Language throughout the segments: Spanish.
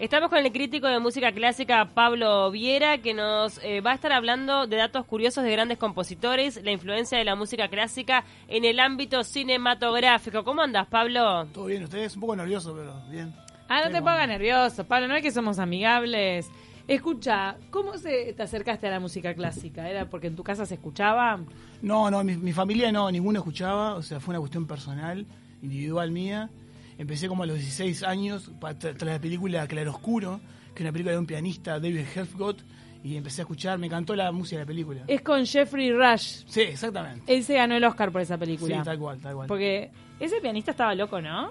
Estamos con el crítico de música clásica Pablo Viera, que nos eh, va a estar hablando de datos curiosos de grandes compositores, la influencia de la música clásica en el ámbito cinematográfico. ¿Cómo andas, Pablo? Todo bien, ustedes un poco nervioso, pero bien. Ah, no Sí, te bueno. pongas nervioso, Pablo, no es que somos amigables. Escucha, ¿cómo se te acercaste a la música clásica? ¿Era porque en tu casa se escuchaba? No, no, mi, mi familia no, ninguno escuchaba, o sea, fue una cuestión personal, individual mía. Empecé como a los 16 años, tra- tras la película Claroscuro, que es una película de un pianista, David Helfgott, y empecé a escuchar, me encantó la música de la película. Es con Jeffrey Rush. Sí, exactamente. Él se ganó el Oscar por esa Sí, película. tal cual, tal cual. Porque ese pianista estaba loco, ¿no?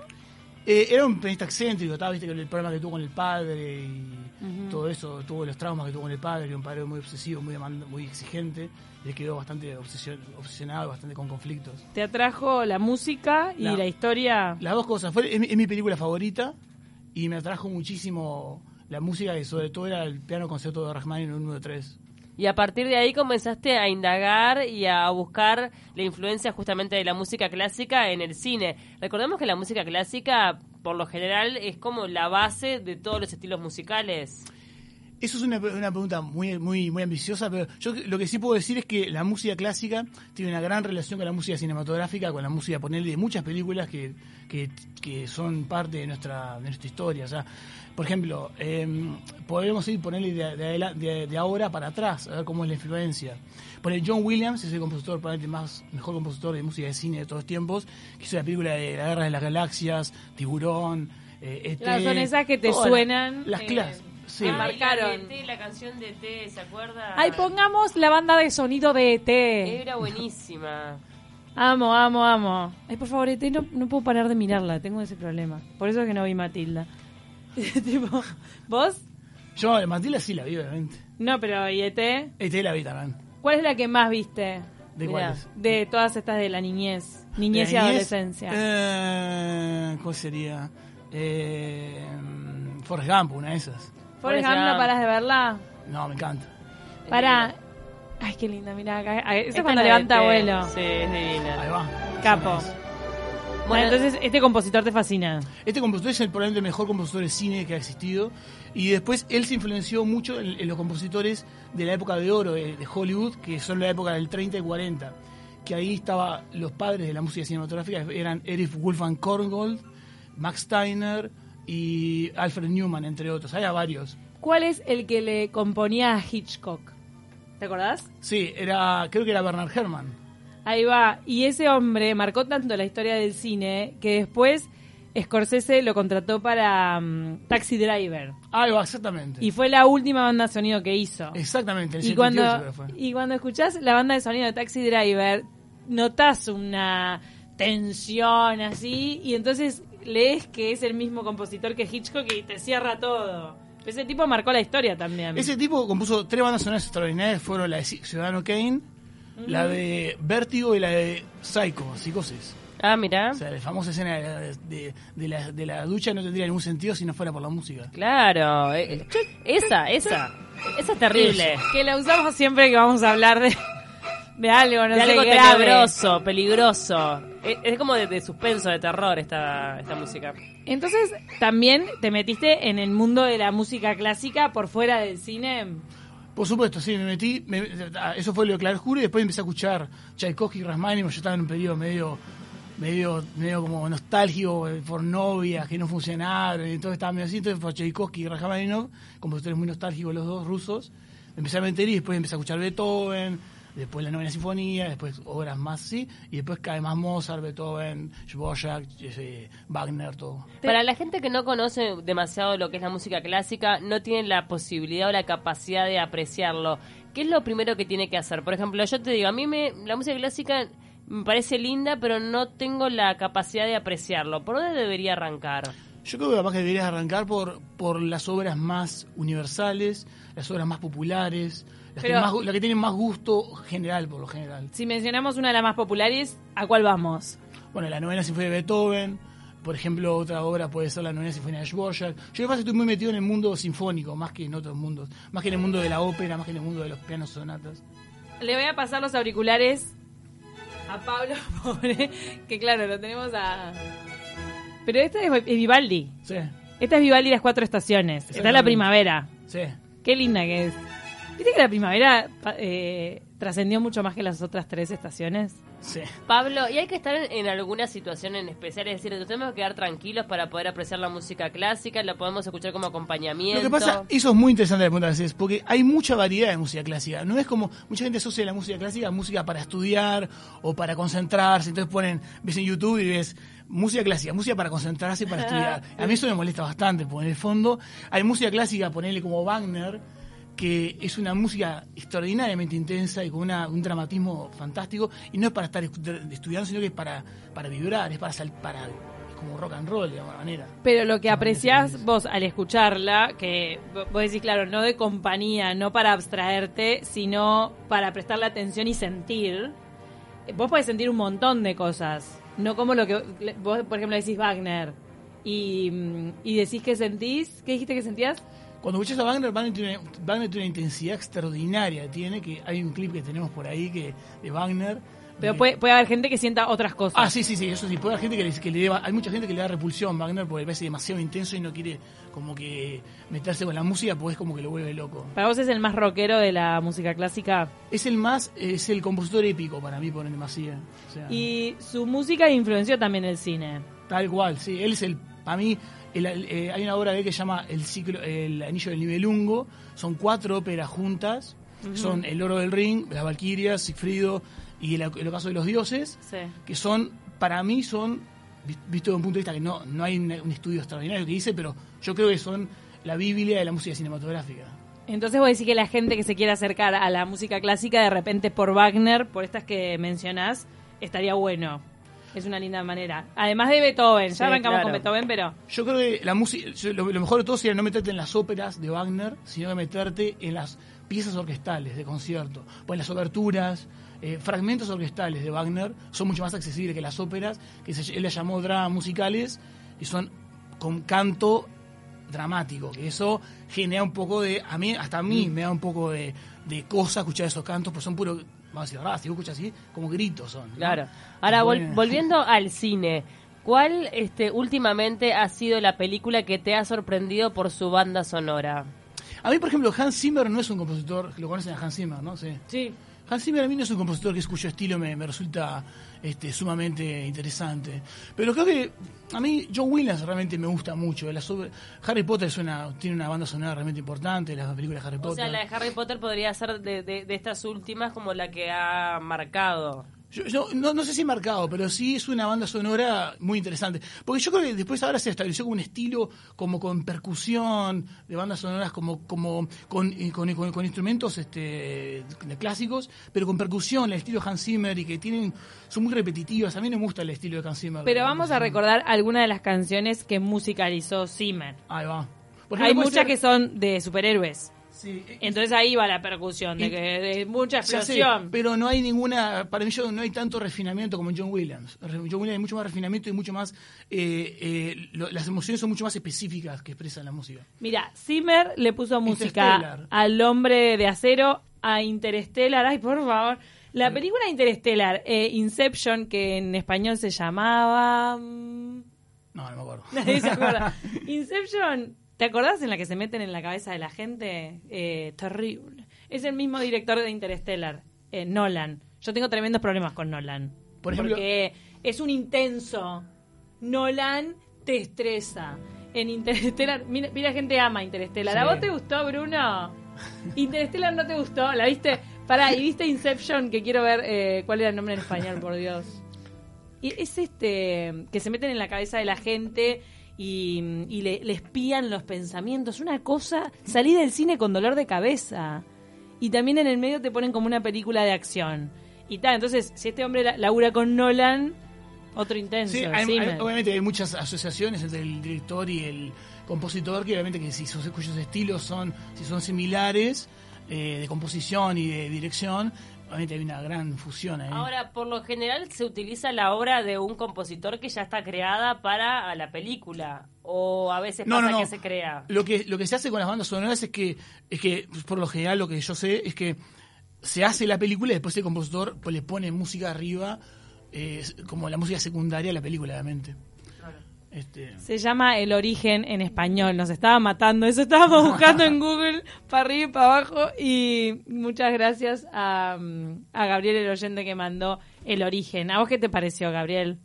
Eh, era un pianista excéntrico, estaba, viste, con el problema que tuvo con el padre y todo eso, tuvo los traumas que tuvo con el padre, que era un padre muy obsesivo, muy, muy exigente, y él quedó bastante obsesio- obsesionado, bastante con conflictos. Te atrajo la música y La- la historia. Las dos cosas, fue, es, mi, es mi película favorita y me atrajo muchísimo la música y sobre todo era el piano concepto de Rachmaninoff número 3. Y a partir de ahí comenzaste a indagar y a buscar la influencia justamente de la música clásica en el cine. Recordemos que la música clásica, por lo general, es como la base de todos los estilos musicales. Eso es una, una pregunta muy, muy, muy ambiciosa, pero yo lo que sí puedo decir es que la música clásica tiene una gran relación con la música cinematográfica, con la música, ponerle de muchas películas que, que, que son parte de nuestra, de nuestra historia. O sea, por ejemplo, eh, podemos ir ponerle de, ahora para atrás, a ver cómo es la influencia. Por el John Williams es el compositor, probablemente más, mejor compositor de música de cine de todos los tiempos, que hizo la película de La Guerra de las Galaxias, Tiburón, eh, Claro, son esas que te todas suenan, Las eh, clases. Sí. que Ay, marcaron. la, de ET, la canción de T, ¿se acuerda? Ay, pongamos la banda de sonido de ET. Era buenísima. Amo, amo, amo. Ay, por favor, ET, no, no puedo parar de mirarla, tengo ese problema. Por eso es que no vi Matilda. tipo, ¿vos? Yo, Matilda sí la vi, obviamente. No, pero ¿y ET? Este la vi también. ¿Cuál es la que más viste ¿De Mirá. cuáles? de todas estas de la niñez? Niñez ¿De y la adolescencia. Eh, ¿Cuál sería? Eh, Forrest Gump, una de esas. Forrest Gump, ¿no paras de verla? No, me encanta. Para. Ay, qué linda, mira acá. Ay, Eso Esta es cuando levanta T. vuelo. Sí, es divina. Ahí va. Capo. Bueno, entonces este compositor te fascina. Este compositor es el, probablemente el mejor compositor de cine que ha existido. Y después él se influenció mucho en, en los compositores de la época de oro de, de Hollywood, que son la época del 30 y 40. Que ahí estaban los padres de la música cinematográfica, eran Erich Wolfgang Korngold, Max Steiner y Alfred Newman, entre otros. Había varios. ¿Cuál es el que le componía a Hitchcock? ¿Te acordás? Sí, era, creo que era Bernard Herrmann. Ahí va. Y ese hombre marcó tanto la historia del cine que después Scorsese lo contrató para mm, Taxi Driver. Ah, ahí va, exactamente. Y fue la última banda de sonido que hizo. exactamente, el Y 78 cuando, fue. y cuando escuchás la banda de sonido de Taxi Driver, notás una tensión así, y entonces lees que es el mismo compositor que Hitchcock y te cierra todo. Ese tipo marcó la historia también. Ese tipo compuso tres bandas sonoras extraordinarias, fueron la de Ci- Ciudadano Kane, la de Vértigo y la de Psycho, Psicosis. Ah, mira. O sea, la famosa escena de la, de, de la, de la ducha no tendría ningún sentido si no fuera por la música. Claro. eh, esa, esa. Esa es terrible. Que la usamos siempre que vamos a hablar de, de algo, no de sé, algo tenebroso, peligroso. Es, es como de, de suspenso, de terror esta, esta música. Entonces, también te metiste en el mundo de la música clásica por fuera del cine. Por supuesto, sí, me metí, me- eso fue lo claro oscuro y después empecé a escuchar Tchaikovsky y Rachmaninoff, yo estaba en un periodo medio medio medio como nostálgico eh, por novias que no funcionaron y todo estaba medio así, entonces fue Tchaikovsky y Rachmaninoff, compositores muy nostálgicos los dos rusos, me empecé a meter y después empecé a escuchar Beethoven, después la novena sinfonía, después obras más así, y después cae más Mozart, Beethoven, Dvorak, Wagner, todo. Para la gente que no conoce demasiado lo que es la música clásica, no tiene la posibilidad o la capacidad de apreciarlo. ¿Qué es lo primero que tiene que hacer? Por ejemplo, yo te digo, a mí me, la música clásica me parece linda, pero no tengo la capacidad de apreciarlo. ¿Por dónde debería arrancar? Yo creo que capaz que deberías arrancar por, por las obras más universales, las obras más populares, las, Pero- que, más, las que tienen más gusto general, por lo general. Si mencionamos una de las más populares, ¿a cuál vamos? Bueno, la novena sinfonía de Beethoven, por ejemplo, otra obra puede ser la novena sinfonía de Dvorak. Yo además estoy muy metido en el mundo sinfónico, más que en otros mundos, más que en el mundo de la ópera, más que en el mundo de los pianos sonatas. Le voy a pasar los auriculares a Pablo, pobre, que claro, lo tenemos a... Pero este es, Vivaldi. Sí. Esta es Vivaldi las cuatro estaciones. Está la primavera. Sí. Qué linda que es. ¿Viste que la primavera pa- eh, trascendió mucho más que las otras tres estaciones? Sí. Pablo, y hay que estar en, alguna situación en especial, es decir, nos tenemos que quedar tranquilos para poder apreciar la música clásica, la podemos escuchar como acompañamiento. Lo que pasa, eso es muy interesante la pregunta que haces, porque hay mucha variedad de música clásica. No es como, mucha gente asocia la música clásica a música para estudiar o para concentrarse. Entonces ponen, ves en YouTube y ves música clásica, música para concentrarse y para estudiar. A mí eso me molesta bastante, porque en el fondo hay música clásica, ponerle como Wagner, que es una música extraordinariamente intensa y con una- un dramatismo fantástico, y no es para estar estu- estudiando, sino que es para, para vibrar, es para, sal- para es como rock and roll de alguna manera. Pero lo que apreciás vos al escucharla, que vo- vos decís, claro, no de compañía, no para abstraerte, sino para prestarle atención y sentir, eh, vos podés sentir un montón de cosas. No como lo que vos, por ejemplo, decís Wagner y, mm, y decís que sentís. ¿Qué dijiste que sentías? Cuando escuchas a Wagner, Wagner tiene, Wagner tiene una intensidad extraordinaria. Tiene que hay un clip que tenemos por ahí que de Wagner. Pero de- puede, puede haber gente que sienta otras cosas. Ah, sí, sí, sí, eso sí. Puede haber gente que le, que le dé- hay mucha gente que le da repulsión a Wagner porque parece demasiado intenso y no quiere como que meterse con la música porque es como que lo vuelve loco. Para vos es el más rockero de la música clásica. Es el más, es el compositor épico para mí, por demasiado. O sea, Y su música influenció también el cine. Tal cual, sí. Él es el, para mí, el- el- eh, hay una obra de él que se llama El ciclo, el Anillo del Nibelungo. Son cuatro óperas juntas. Son El Oro del Ring, Las Valquirias, Sigfrido y el, el Ocaso de los Dioses. Sí. Que son, para mí, son, vi- visto desde un punto de vista que no, no hay un, un estudio extraordinario que dice, pero yo creo que son la Biblia de la música cinematográfica. Entonces vos decís que la gente que se quiera acercar a la música clásica de repente por Wagner, por estas que mencionás, estaría bueno. Es una linda manera. Además de Beethoven, Sí, ya arrancamos claro. con Beethoven, pero Yo creo que la música, yo- lo, lo mejor de todo sería no meterte en las óperas de Wagner, sino que meterte en las piezas orquestales de concierto. Pues las oberturas, eh, fragmentos orquestales de Wagner son mucho más accesibles que las óperas, que se- él las llamó dramas musicales, y son con canto dramático, que eso genera un poco de, a mí, hasta a mí me da un poco de, de cosa escuchar esos cantos, pues son puro, la verdad, si vos escuchas así, como gritos son. ¿no? Claro. Ahora, vol- volviendo al cine, ¿cuál este, últimamente ha sido la película que te ha sorprendido por su banda sonora? A mí, por ejemplo, Hans Zimmer no es un compositor, lo conocen a Hans Zimmer, ¿no? Sí. sí. Hans Zimmer a mí no es un compositor que es cuyo estilo me, me resulta este, sumamente interesante. Pero creo que a mí John Williams realmente me gusta mucho. La sobre- Harry Potter es una, tiene una banda sonora realmente importante, las películas de Harry O Potter. sea, la de Harry Potter podría ser de, de- de estas últimas como la que ha marcado. Yo, yo no, no sé si marcado, pero sí es una banda sonora muy interesante. Porque yo creo que después ahora se estableció como un estilo, como con percusión, de bandas sonoras como, como con, eh, con, con- con instrumentos este, clásicos, pero con percusión, el estilo Hans Zimmer, y que tienen son muy repetitivas. A mí no me gusta el estilo de Hans Zimmer. Pero vamos a recordar algunas de las canciones que musicalizó Zimmer. Ahí va. Hay muchas ser- que son de superhéroes. Sí, Entonces ahí va la percusión, de, que, de mucha Ya sé, explosión. pero no hay ninguna, para mí yo no hay tanto refinamiento como en John Williams. John Williams hay mucho más refinamiento y mucho más, eh, eh, lo- las emociones son mucho más específicas que expresan la música. Mira, Zimmer le puso música al hombre de acero, a Interstellar. Ay, por favor. La película Interstellar, eh, Inception, que en español se llamaba. mm, No, no me acuerdo. Nadie se acuerda. Inception, ¿te acordás en la que se meten en la cabeza de la gente? Eh, terrible. Es el mismo director de Interstellar, eh, Nolan. Yo tengo tremendos problemas con Nolan. Por ejemplo- porque es un intenso. Nolan te estresa. En Interstellar, mira, mira gente ama Interstellar. ¿A vos te gustó, Bruno? Interstellar no te gustó, ¿la viste? Pará, ¿y viste Inception? Que quiero ver eh, cuál era el nombre en español, por Dios. Y es este que se meten en la cabeza de la gente y, y le, le espían los pensamientos. Una cosa, salí del cine con dolor de cabeza. Y también en el medio te ponen como una película de acción. Y tal, entonces, si este hombre la- labura con Nolan, otro intenso. Sí, hay- Zimmer. hay- obviamente hay muchas asociaciones entre el director y el compositor que obviamente que si sus cuyos estilos son si son similares eh, de composición y de dirección obviamente hay una gran fusión ahí. Ahora, por lo general se utiliza la obra de un compositor que ya está creada para a la película. O a veces No, pasa no, no. que se crea. Lo que, lo que se hace con las bandas sonoras es que, es que, por lo general, lo que yo sé es que se hace la película y después el compositor pues, le pone música arriba, eh, como la música secundaria a la película, obviamente. Este, Se llama El Origen en español. Nos estaba matando. Eso estábamos buscando en Google para arriba y para abajo. Y muchas gracias a, mm, a Gabriel, el oyente que mandó El Origen. ¿A vos qué te pareció, Gabriel?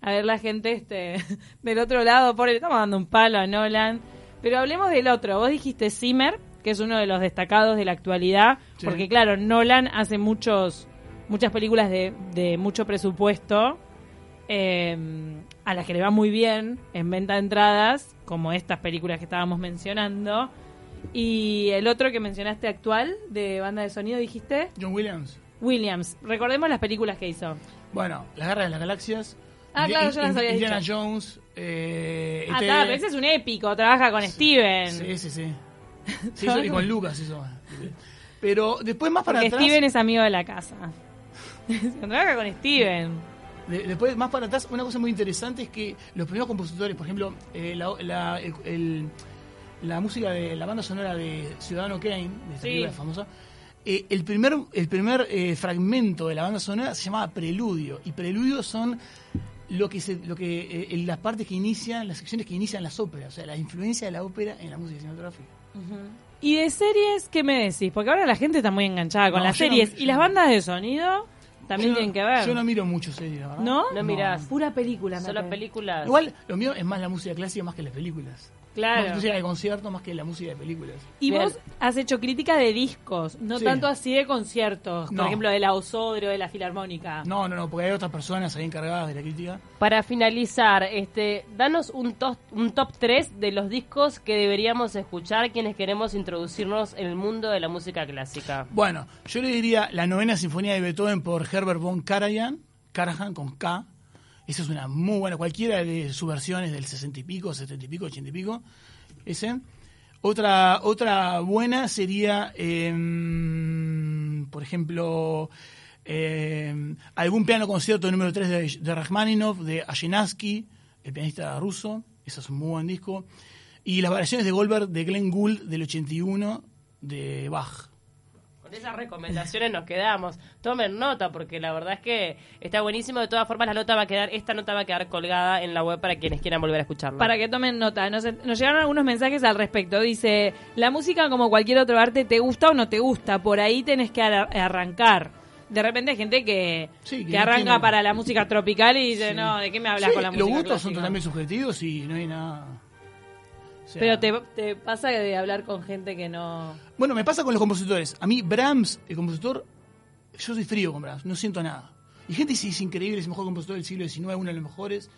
A ver, la gente este del otro lado, por le estamos dando un palo a Nolan. Pero hablemos del otro. Vos dijiste Zimmer, que es uno de los destacados de la actualidad. Sí. Porque, claro, Nolan hace muchos muchas películas de, de mucho presupuesto eh, a las que le va muy bien en venta de entradas, como estas películas que estábamos mencionando. Y el otro que mencionaste actual, de banda de sonido, dijiste, John Williams. Williams. Recordemos las películas que hizo. Bueno, Las Guerras de las Galaxias. Ah, claro, ya las habías Indiana dicho. Jones. Eh, Ah, este- está, pero ese es un épico, trabaja con Steven. Sí, sí, sí. Sí, eso- y con Lucas eso. Pero después más para porque atrás. Steven es amigo de la casa. trabaja con Steven. De- después más para atrás, una cosa muy interesante es que los primeros compositores, por ejemplo, eh, la, la- el- el- la música de la banda sonora de Ciudadano Kane, de esta Sí. película famosa, eh, el primer, el primer eh, fragmento de la banda sonora se llamaba Preludio. Y Preludio son lo que se, lo que eh, las partes que inician, las secciones que inician las óperas, o sea, la influencia de la ópera en la música cinematográfica. ¿Y de series qué me decís? Porque ahora la gente está muy enganchada con No, las no- series. ¿Y las bandas de sonido? También Yo no- tienen que ver. Yo no miro mucho series, la verdad. ¿No? No mirás. Pura película. Solo películas. Igual, lo mío es más la música clásica más que las películas. Claro. Más música de concierto más que la música de películas. Y Bien. vos has hecho crítica de discos, no Sí. tanto así de conciertos, por No. ejemplo de la Osodro, de la Filarmónica. No, no, no, porque hay otras personas ahí encargadas de la crítica. Para finalizar, este, danos un top, un top 3 de los discos que deberíamos escuchar quienes queremos introducirnos en el mundo de la música clásica. Bueno, yo le diría la novena sinfonía de Beethoven por Herbert von Karajan, Karajan con K. Esa es una muy buena, cualquiera de sus versiones del 60 y pico, 70 y pico, 80 y pico. Ese. Otra, otra buena sería, em, por ejemplo, em, algún piano concierto número 3 de, de Rachmaninoff, de Ajenasky, el pianista ruso. Ese es un muy buen disco. Y las variaciones de Goldberg de Glenn Gould del 81 de Bach. Con esas recomendaciones nos quedamos. Tomen nota porque la verdad es que está buenísimo. De todas formas, la nota va a quedar, esta nota va a quedar colgada en la web para quienes quieran volver a escucharla. Para que tomen nota, nos, nos llegaron algunos mensajes al respecto. Dice, la música como cualquier otro arte, ¿te gusta o no te gusta? Por ahí tenés que ar- arrancar. De repente hay gente que, Sí, que arranca tiene- para la música tropical y dice, Sí. no, ¿de qué me hablas Sí, con la música Los gustos son clásica?". totalmente subjetivos y no hay nada. Sea, Pero te, te pasa de hablar con gente que no... Bueno, me pasa con los compositores. A mí, Brahms, el compositor, yo soy frío con Brahms, no siento nada. Y gente dice, es increíble, es el mejor compositor del siglo XIX, uno de los mejores.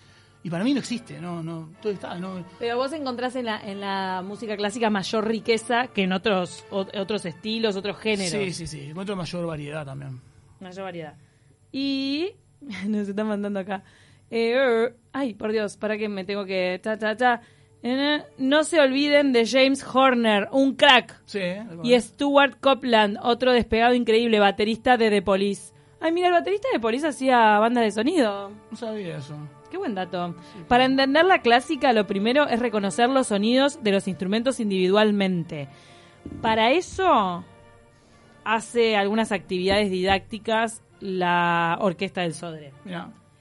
Y para mí no existe, no, no, todo está, no. Pero vos encontrás en la, en la música clásica mayor riqueza que en otros o- otros estilos, otros géneros. Sí, sí, sí, encuentro mayor variedad también. Mayor variedad. Y nos están mandando acá. Eh, er, ay, por Dios, para que me tengo que... Ta, ta, ta. No se olviden de James Horner, un crack. Sí. Y Stuart Copeland, otro despegado increíble, baterista de The Police. Ay, mira, el baterista de The Police hacía banda de sonido. No sabía eso. Qué buen dato. Para entender la clásica, lo primero es reconocer los sonidos de los instrumentos individualmente. Para eso hace algunas actividades didácticas la Orquesta del Sodre.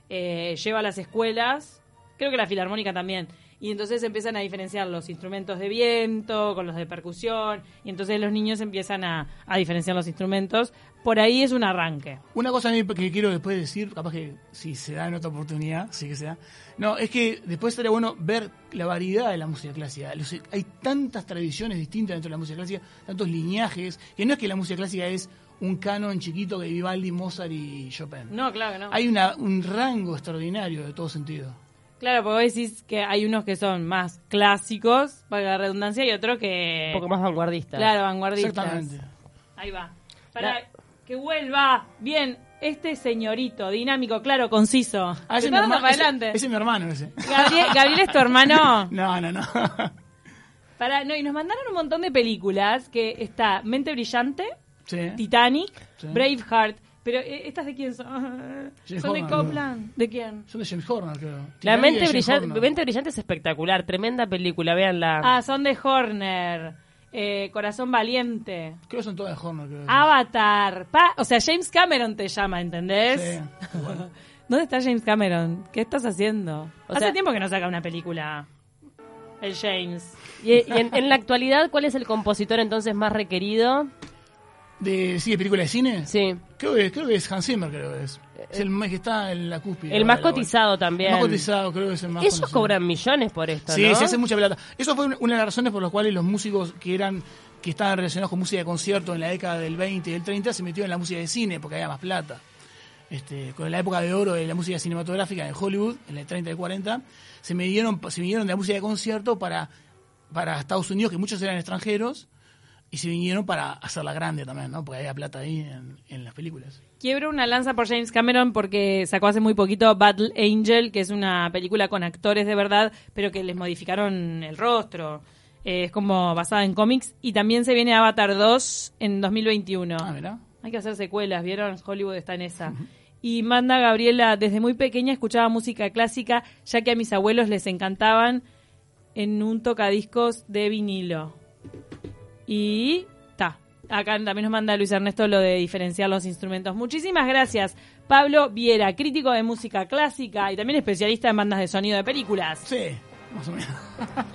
Eh, lleva a las escuelas, creo que la Filarmónica también, y entonces empiezan a diferenciar los instrumentos de viento con los de percusión, y entonces los niños empiezan a, a diferenciar los instrumentos. Por ahí es un arranque. Una cosa que quiero después decir, capaz que si se da en otra oportunidad, sí que sea. No, es que después estaría bueno ver la variedad de la música clásica. Los- hay tantas tradiciones distintas dentro de la música clásica, tantos lineajes, que no es que la música clásica es un canon chiquito que Vivaldi, Mozart y Chopin. No, claro que no. Hay una, un rango extraordinario de todo sentido. Claro, porque vos decís que hay unos que son más clásicos, para la redundancia, y otros que... Un poco más vanguardista. Claro, vanguardistas. Exactamente. Ahí va. Para La- que vuelva bien este señorito, dinámico, claro, conciso. Ah, ese mi hermano. para Ese, adelante. ese es mi hermano, ese. Gabriel, Gabriel es tu hermano. No, no, no. Para, no, y nos mandaron un montón de películas que está Mente Brillante, Sí. Titanic, Sí. Braveheart. Pero, eh, ¿estas de quién son? James ¿Son de Copland? ¿De quién? Son de James Horner, creo. La mente brillante, Horner. mente brillante es espectacular, tremenda película, véanla. Ah, son de Horner. Eh, Corazón Valiente. Creo que son todas de Horner, creo. Avatar. Pa- o sea, James Cameron te llama, ¿entendés? Sí, bueno. ¿Dónde está James Cameron? ¿Qué estás haciendo? O Hace sea- tiempo que no saca una película. El James. Y, y en, en la actualidad, ¿cuál es el compositor entonces más requerido? De, sí, de película de cine. Sí, Creo que, creo que es Hans Zimmer, creo que es. Es el más que está en la cúspide. el más la cotizado El también. más cotizado, creo que es el más Ellos conocido. cobran millones por esto, Sí, ¿no? se hace mucha plata. Eso fue una de las razones por las cuales los músicos que eran que estaban relacionados con música de concierto en la década del 20 y del 30 se metieron en la música de cine porque había más plata. Este, con la época de oro de la música cinematográfica en Hollywood, en el 30 y 40, se midieron, se midieron de la música de concierto para, para Estados Unidos, que muchos eran extranjeros, y se vinieron para hacerla grande también, ¿no? Porque había plata ahí en, en las películas. Quiebro una lanza por James Cameron porque sacó hace muy poquito Battle Angel, que es una película con actores de verdad, pero que les modificaron el rostro. Eh, es como basada en cómics. Y también se viene Avatar 2 en 2021. Ah, mirá. Hay que hacer secuelas, ¿vieron? Hollywood está en esa. Y manda Gabriela, desde muy pequeña escuchaba música clásica, ya que a mis abuelos les encantaban en un tocadiscos de vinilo. Y ta. Acá también nos manda Luis Ernesto lo de diferenciar los instrumentos. Muchísimas gracias. Pablo Viera, crítico de música clásica y también especialista en bandas de sonido de películas. Sí, más o menos.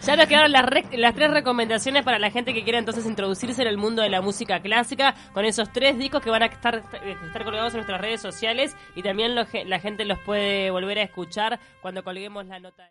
Ya nos quedaron las, re- las tres recomendaciones para la gente que quiera entonces introducirse en el mundo de la música clásica con esos tres discos que van a estar, estar colgados en nuestras redes sociales y también lo la gente los puede volver a escuchar cuando colguemos la nota.